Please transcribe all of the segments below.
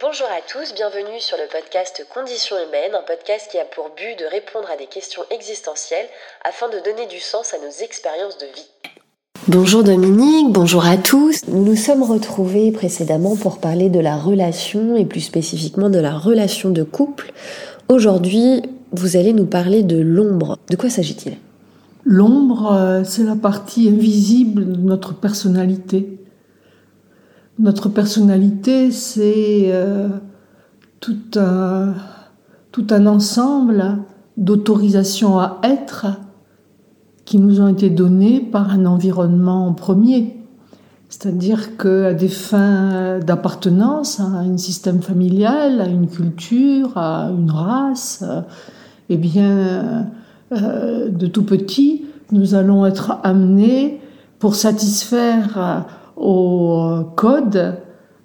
Bonjour à tous, bienvenue sur le podcast Conditions humaines, un podcast qui a pour but de répondre à des questions existentielles afin de donner du sens à nos expériences de vie. Bonjour Dominique, bonjour à tous. Nous nous sommes retrouvés précédemment pour parler de la relation et plus spécifiquement de la relation de couple. Aujourd'hui, vous allez nous parler de l'ombre. De quoi s'agit-il? L'ombre, euh, c'est la partie invisible de notre personnalité. Notre personnalité, c'est euh, tout, un, ensemble d'autorisations à être qui nous ont été données par un environnement premier. C'est-à-dire qu'à des fins d'appartenance à un système familial, à une culture, à une race, eh bien, euh, de tout petit, nous allons être amenés pour satisfaire aux codes,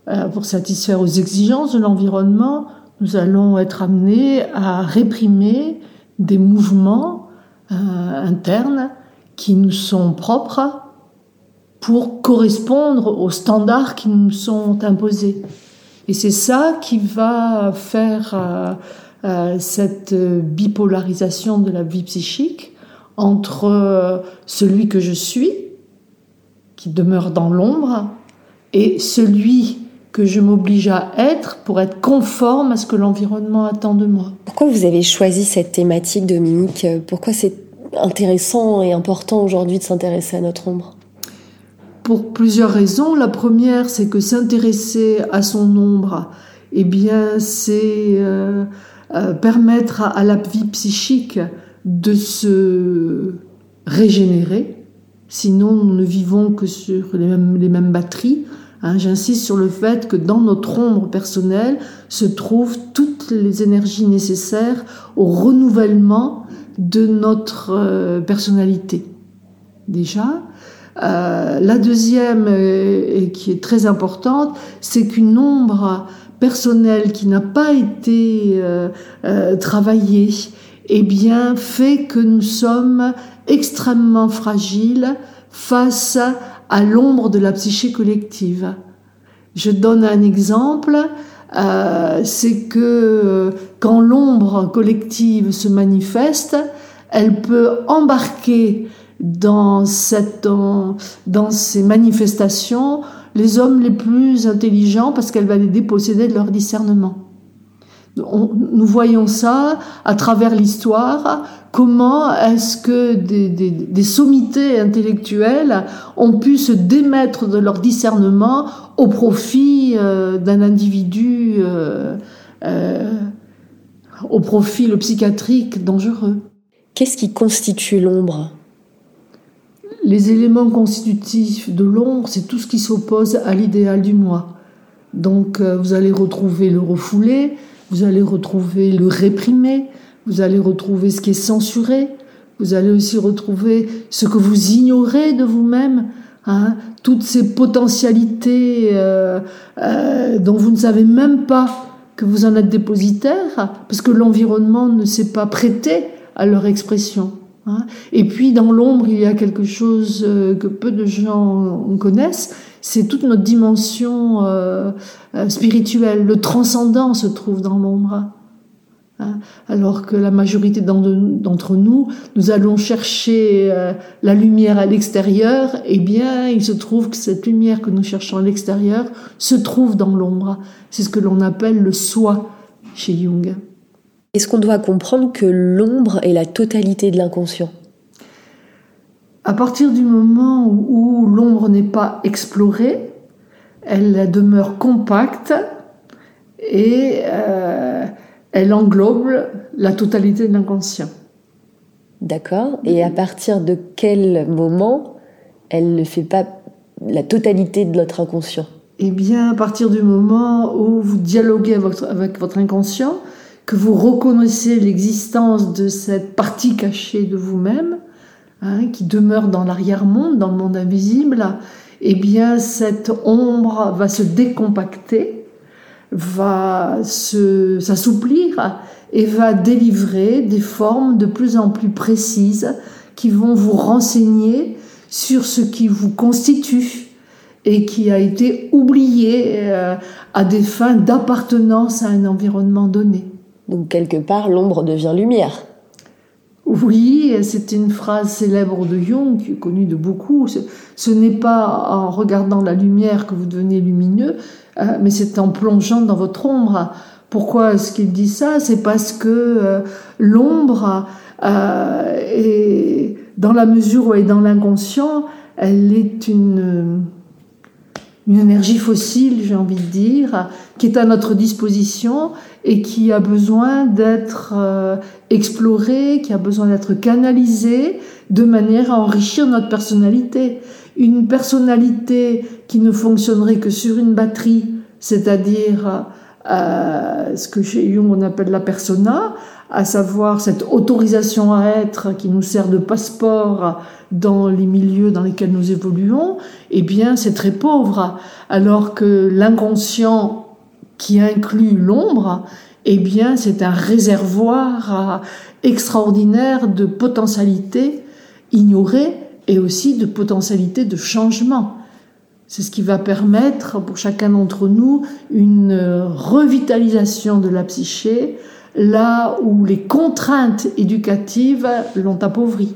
euh, pour satisfaire aux exigences de l'environnement, nous allons être amenés à réprimer des mouvements euh, internes qui nous sont propres pour correspondre aux standards qui nous sont imposés. Et c'est ça qui va faire euh, euh, cette bipolarisation de la vie psychique entre euh, celui que je suis, qui demeure dans l'ombre, et celui que je m'oblige à être pour être conforme à ce que l'environnement attend de moi. Pourquoi vous avez choisi cette thématique, Dominique? Pourquoi c'est intéressant et important aujourd'hui de s'intéresser à notre ombre? Pour plusieurs raisons. La première, c'est que s'intéresser à son ombre, eh bien, c'est euh, euh, permettre à, la vie psychique de se régénérer. Sinon, nous ne vivons que sur les mêmes, batteries. Hein. J'insiste sur le fait que dans notre ombre personnelle se trouvent toutes les énergies nécessaires au renouvellement de notre euh, personnalité. Déjà, euh, la deuxième, et qui est très importante, c'est qu'une ombre personnelle qui n'a pas été euh, travaillée, eh bien, fait que nous sommes extrêmement fragiles face à l'ombre de la psyché collective. Je donne un exemple, c'est que quand l'ombre collective se manifeste, elle peut embarquer dans, cette, dans, ces manifestations les hommes les plus intelligents parce qu'elle va les déposséder de leur discernement. nous voyons ça à travers l'histoire, comment est-ce que des, sommités intellectuelles ont pu se démettre de leur discernement au profit euh, d'un individu euh, euh, au profil psychiatrique dangereux. Qu'est-ce qui constitue l'ombre? Les éléments constitutifs de l'ombre, c'est tout ce qui s'oppose à l'idéal du moi. Donc euh, vous allez retrouver le refoulé, vous allez retrouver le réprimé, vous allez retrouver ce qui est censuré, vous allez aussi retrouver ce que vous ignorez de vous-même, hein, toutes ces potentialités euh, euh, dont vous ne savez même pas que vous en êtes dépositaire, parce que l'environnement ne s'est pas prêté à leur expression. Hein. Et puis dans l'ombre, il y a quelque chose euh, que peu de gens connaissent, c'est toute notre dimension euh, euh, spirituelle. Le transcendant se trouve dans l'ombre. Hein. Alors que la majorité d'entre nous, nous allons chercher la lumière à l'extérieur, eh bien, il se trouve que cette lumière que nous cherchons à l'extérieur se trouve dans l'ombre. C'est ce que l'on appelle le soi chez Jung. Est-ce qu'on doit comprendre que l'ombre est la totalité de l'inconscient? À partir du moment où, l'ombre n'est pas explorée, elle demeure compacte et euh, elle englobe la totalité de l'inconscient. D'accord. Et à partir de quel moment elle ne fait pas la totalité de notre inconscient? Eh bien, à partir du moment où vous dialoguez avec votre inconscient, que vous reconnaissez l'existence de cette partie cachée de vous-même, hein, qui demeure dans l'arrière-monde, dans le monde invisible, eh bien cette ombre va se décompacter, va s'assouplir et va délivrer des formes de plus en plus précises qui vont vous renseigner sur ce qui vous constitue et qui a été oublié euh, à des fins d'appartenance à un environnement donné. Donc quelque part, l'ombre devient lumière. Oui, c'est une phrase célèbre de Jung, connue de beaucoup. Ce, n'est pas en regardant la lumière que vous devenez lumineux, euh, mais c'est en plongeant dans votre ombre. Pourquoi est-ce qu'il dit ça? C'est parce que euh, l'ombre, est, dans la mesure où elle est dans l'inconscient, elle est une une énergie fossile, j'ai envie de dire, qui est à notre disposition et qui a besoin d'être euh, explorée, qui a besoin d'être canalisée de manière à enrichir notre personnalité. Une personnalité qui ne fonctionnerait que sur une batterie, c'est-à-dire euh, ce que chez Jung on appelle la persona, à savoir cette autorisation à être qui nous sert de passeport dans les milieux dans lesquels nous évoluons, eh bien c'est très pauvre. Alors que l'inconscient qui inclut l'ombre, eh bien c'est un réservoir extraordinaire de potentialités ignorées et aussi de potentialités de changement. C'est ce qui va permettre pour chacun d'entre nous une revitalisation de la psyché là où les contraintes éducatives l'ont appauvri.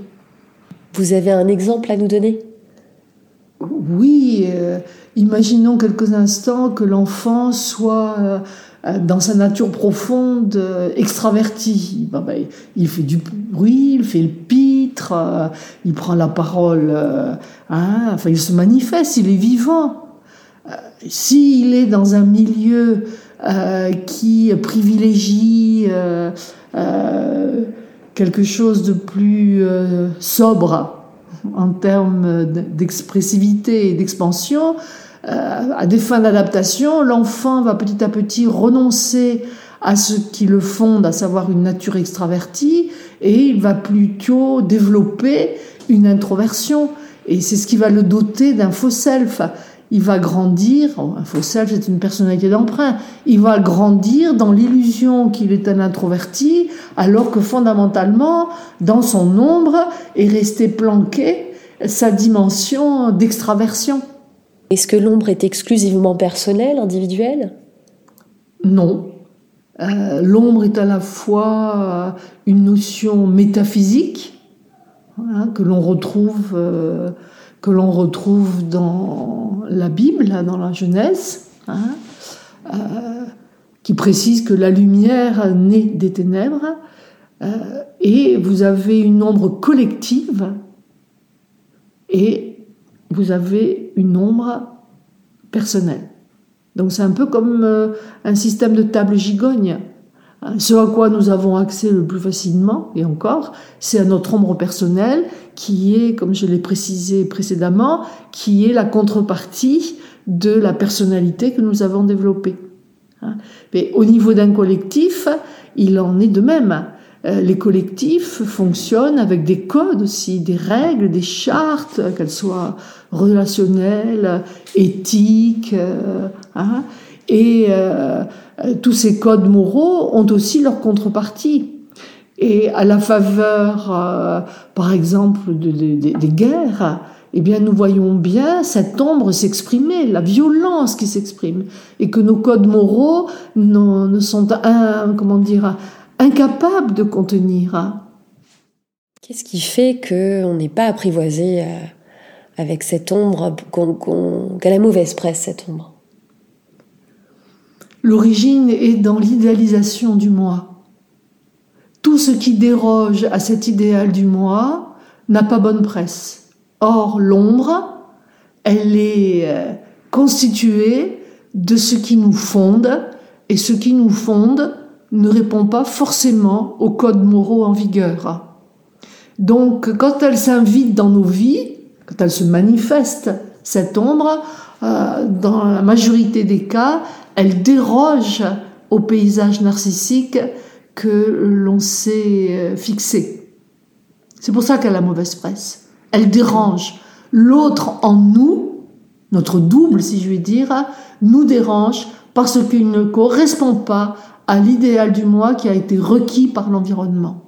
Vous avez un exemple à nous donner? Oui, euh, imaginons quelques instants que l'enfant soit euh, dans sa nature profonde euh, extraverti. Ben, il fait du bruit, il fait le pitre, il prend la parole, hein, enfin il se manifeste, il est vivant. S'il est dans un milieu qui privilégie quelque chose de plus euh, sobre en termes d'expressivité et d'expansion, euh, à des fins d'adaptation, l'enfant va petit à petit renoncer à ce qui le fonde, à savoir une nature extravertie, et il va plutôt développer une introversion. Et c'est ce qui va le doter d'un faux self il va grandir, un faux self c'est une personnalité d'emprunt, il va grandir dans l'illusion qu'il est un introverti, alors que fondamentalement, dans son ombre, est resté planqué sa dimension d'extraversion. Est-ce que l'ombre est exclusivement personnelle, individuelle? Non. Euh, l'ombre est à la fois euh, une notion métaphysique, hein, que l'on retrouve... Euh, que l'on retrouve dans la Bible, dans la Genèse, hein, euh, qui précise que la lumière naît des ténèbres, euh, et vous avez une ombre collective, et vous avez une ombre personnelle. Donc c'est un peu comme euh, un système de table gigogne. Ce à quoi nous avons accès le plus facilement, et encore, c'est à notre ombre personnelle, qui est, comme je l'ai précisé précédemment, qui est la contrepartie de la personnalité que nous avons développée. Hein. Mais au niveau d'un collectif, il en est de même. Euh, les collectifs fonctionnent avec des codes aussi, des règles, des chartes, qu'elles soient relationnelles, éthiques, euh, hein. et euh, tous ces codes moraux ont aussi leur contrepartie. Et à la faveur, euh, par exemple, des guerres, eh bien, nous voyons bien cette ombre s'exprimer, la violence qui s'exprime, et que nos codes moraux ne sont, comment dire, incapables de contenir. Qu'est-ce qui fait qu'on n'est pas apprivoisé euh, avec cette ombre, qu'elle a mauvaise presse, cette ombre? L'origine est dans l'idéalisation du moi. Tout ce qui déroge à cet idéal du moi n'a pas bonne presse. Or, l'ombre, elle est euh, constituée de ce qui nous fonde, et ce qui nous fonde ne répond pas forcément aux codes moraux en vigueur. Donc, quand elle s'invite dans nos vies, quand elle se manifeste, cette ombre, euh, dans la majorité des cas, elle déroge au paysage narcissique que l'on s'est euh, fixé. C'est pour ça qu'elle a mauvaise presse. Elle dérange. L'autre en nous, notre double si je veux dire, nous dérange parce qu'il ne correspond pas à l'idéal du moi qui a été requis par l'environnement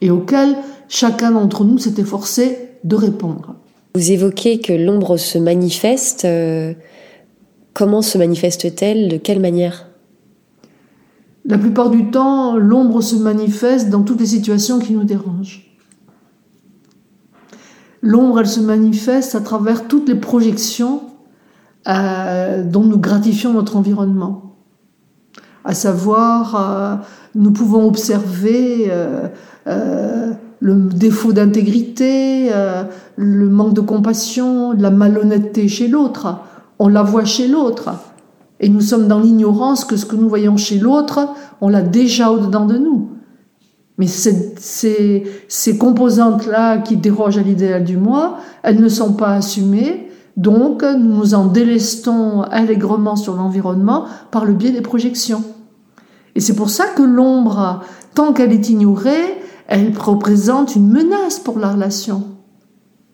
et auquel chacun d'entre nous s'est efforcé de répondre. Vous évoquez que l'ombre se manifeste. Euh, comment se manifeste-t-elle? De quelle manière? La plupart du temps, l'ombre se manifeste dans toutes les situations qui nous dérangent. L'ombre, elle se manifeste à travers toutes les projections euh, dont nous gratifions notre environnement. À savoir, euh, nous pouvons observer euh, le défaut d'intégrité, le manque de compassion, la malhonnêteté chez l'autre. On la voit chez l'autre. Et nous sommes dans l'ignorance que ce que nous voyons chez l'autre, on l'a déjà au-dedans de nous. Mais ces, composantes-là qui dérogent à l'idéal du moi, elles ne sont pas assumées, donc nous nous en délestons allègrement sur l'environnement par le biais des projections. Et c'est pour ça que l'ombre, tant qu'elle est ignorée, elle représente une menace pour la relation.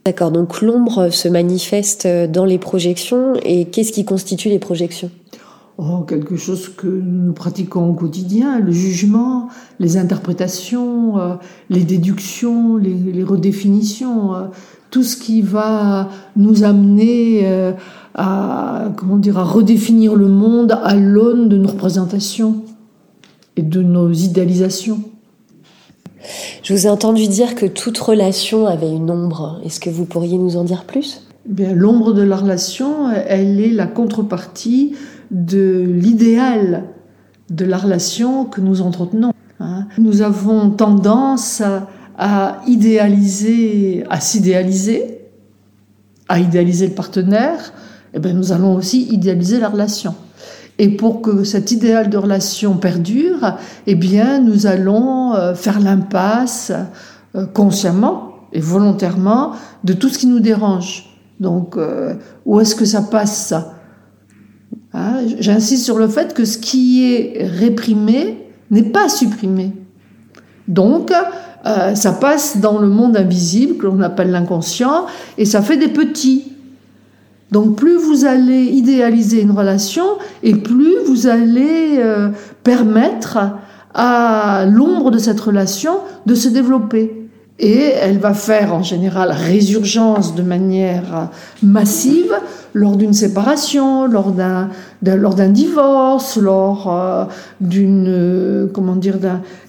D'accord, donc l'ombre se manifeste dans les projections, et qu'est-ce qui constitue les projections? Oh, quelque chose que nous pratiquons au quotidien, le jugement, les interprétations, euh, les déductions, les, redéfinitions, euh, tout ce qui va nous amener euh, à, comment dire, à redéfinir le monde à l'aune de nos représentations et de nos idéalisations. Je vous ai entendu dire que toute relation avait une ombre. Est-ce que vous pourriez nous en dire plus? Eh l'ombre de la relation, elle est la contrepartie de l'idéal de la relation que nous entretenons. Hein. Nous avons tendance à, idéaliser, à s'idéaliser, à idéaliser le partenaire, eh bien nous allons aussi idéaliser la relation. Et pour que cet idéal de relation perdure, eh bien, nous allons euh, faire l'impasse euh, consciemment et volontairement de tout ce qui nous dérange. Donc, euh, où est-ce que ça passe Hein, j'insiste sur le fait que ce qui est réprimé n'est pas supprimé. Donc, ça passe dans le monde invisible que l'on appelle l'inconscient et ça fait des petits. Donc plus vous allez idéaliser une relation et plus vous allez euh, permettre à l'ombre de cette relation de se développer et elle va faire en général résurgence de manière massive lors d'une séparation, lors d'un divorce, lors euh, d'une comment dire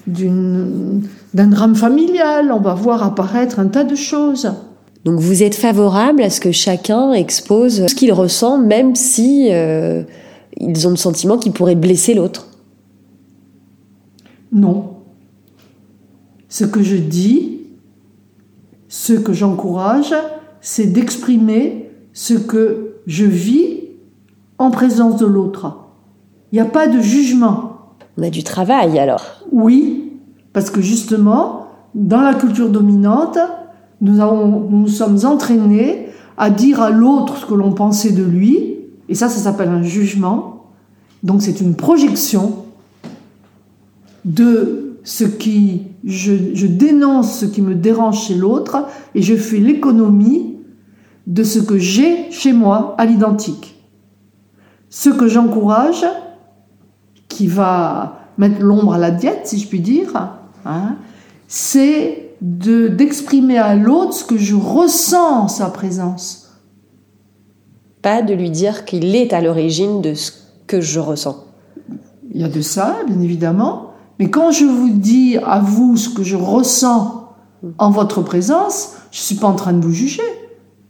d'un drame familial. On va voir apparaître un tas de choses. Donc vous êtes favorable à ce que chacun expose ce qu'il ressent, même si euh, ils ont le sentiment qu'il pourrait blesser l'autre? Non. Ce que je dis, ce que j'encourage, c'est d'exprimer ce que je vis en présence de l'autre. Il n'y a pas de jugement. On a du travail alors. Oui, parce que justement, dans la culture dominante, nous, avons, nous sommes entraînés à dire à l'autre ce que l'on pensait de lui, et ça, ça s'appelle un jugement. Donc c'est une projection de ce qui, je, dénonce ce qui me dérange chez l'autre et je fais l'économie de ce que j'ai chez moi à l'identique. Ce que j'encourage, qui va mettre l'ombre à la diète, si je puis dire, hein, c'est d'exprimer à l'autre ce que je ressens en sa présence. Pas de lui dire qu'il est à l'origine de ce que je ressens. Il y a de ça, bien évidemment, mais quand je vous dis à vous ce que je ressens en votre présence, je suis pas en train de vous juger.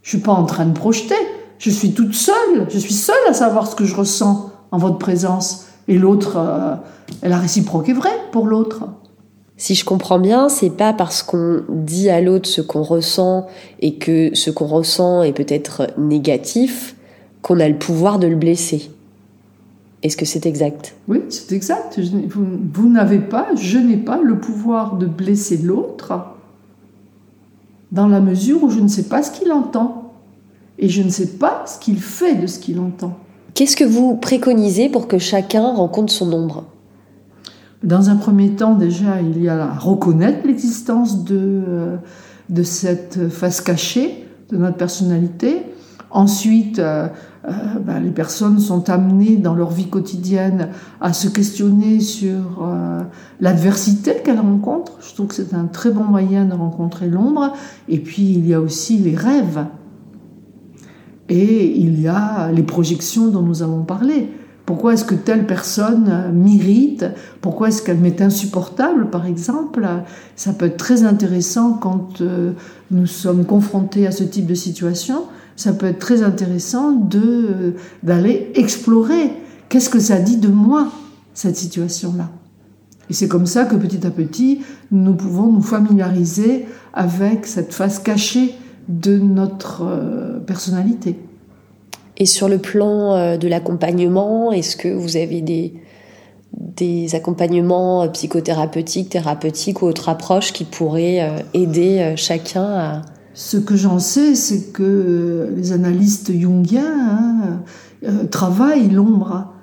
Je suis pas en train de projeter. Je suis toute seule. Je suis seule à savoir ce que je ressens en votre présence. Et l'autre, euh, la réciproque est vraie pour l'autre. Si je comprends bien, c'est pas parce qu'on dit à l'autre ce qu'on ressent et que ce qu'on ressent est peut-être négatif qu'on a le pouvoir de le blesser. Est-ce que c'est exact? Oui, c'est exact. Vous, n'avez pas, je n'ai pas le pouvoir de blesser l'autre dans la mesure où je ne sais pas ce qu'il entend et je ne sais pas ce qu'il fait de ce qu'il entend. Qu'est-ce que vous préconisez pour que chacun rencontre son ombre? Dans un premier temps, déjà, il y a à reconnaître l'existence de, euh, de cette face cachée de notre personnalité. Ensuite, euh, euh, ben, les personnes sont amenées dans leur vie quotidienne à se questionner sur l'adversité qu'elles rencontrent. Je trouve que c'est un très bon moyen de rencontrer l'ombre. Et puis il y a aussi les rêves. Et il y a les projections dont nous avons parlé. Pourquoi est-ce que telle personne m'irrite? Pourquoi est-ce qu'elle m'est insupportable, par exemple? Ça peut être très intéressant quand euh, nous sommes confrontés à ce type de situation. Ça peut être très intéressant de d'aller explorer qu'est-ce que ça dit de moi cette situation-là. Et c'est comme ça que petit à petit, nous pouvons nous familiariser avec cette face cachée de notre euh, personnalité. Et sur le plan euh, de l'accompagnement, est-ce que vous avez des, accompagnements euh, psychothérapeutiques, thérapeutiques ou autres approches qui pourraient aider chacun à... Ce que j'en sais, c'est que les analystes jungiens hein, travaillent l'ombre.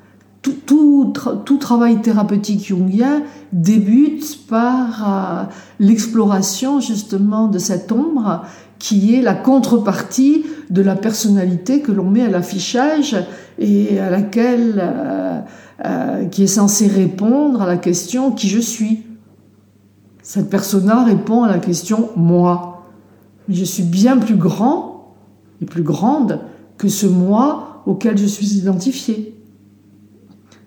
Tout, travail thérapeutique jungien débute par euh, l'exploration justement de cette ombre qui est la contrepartie de la personnalité que l'on met à l'affichage et à laquelle euh, euh, qui est censée répondre à la question qui je suis. Cette persona répond à la question moi. je suis bien plus grand et plus grande que ce moi auquel je suis identifié.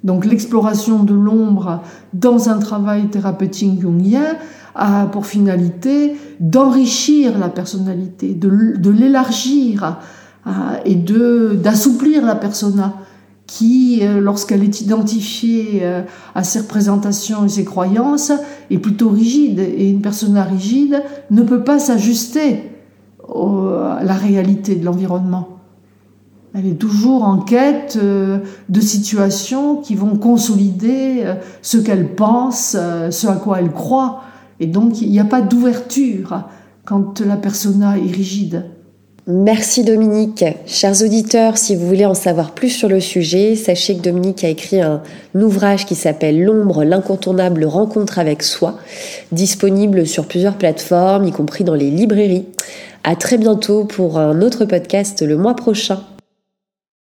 Donc l'exploration de l'ombre dans un travail thérapeutique jungien a pour finalité d'enrichir la personnalité, de, l'élargir euh, et de d'assouplir la persona qui, euh, lorsqu'elle est identifiée euh, à ses représentations et ses croyances, est plutôt rigide. Et une persona rigide ne peut pas s'ajuster à la réalité de l'environnement. Elle est toujours en quête euh, de situations qui vont consolider euh, ce qu'elle pense, euh, ce à quoi elle croit. Et donc, il n'y a pas d'ouverture quand la persona est rigide. Merci Dominique. Chers auditeurs, si vous voulez en savoir plus sur le sujet, sachez que Dominique a écrit un ouvrage qui s'appelle L'ombre, l'incontournable rencontre avec soi, disponible sur plusieurs plateformes, y compris dans les librairies. À très bientôt pour un autre podcast le mois prochain.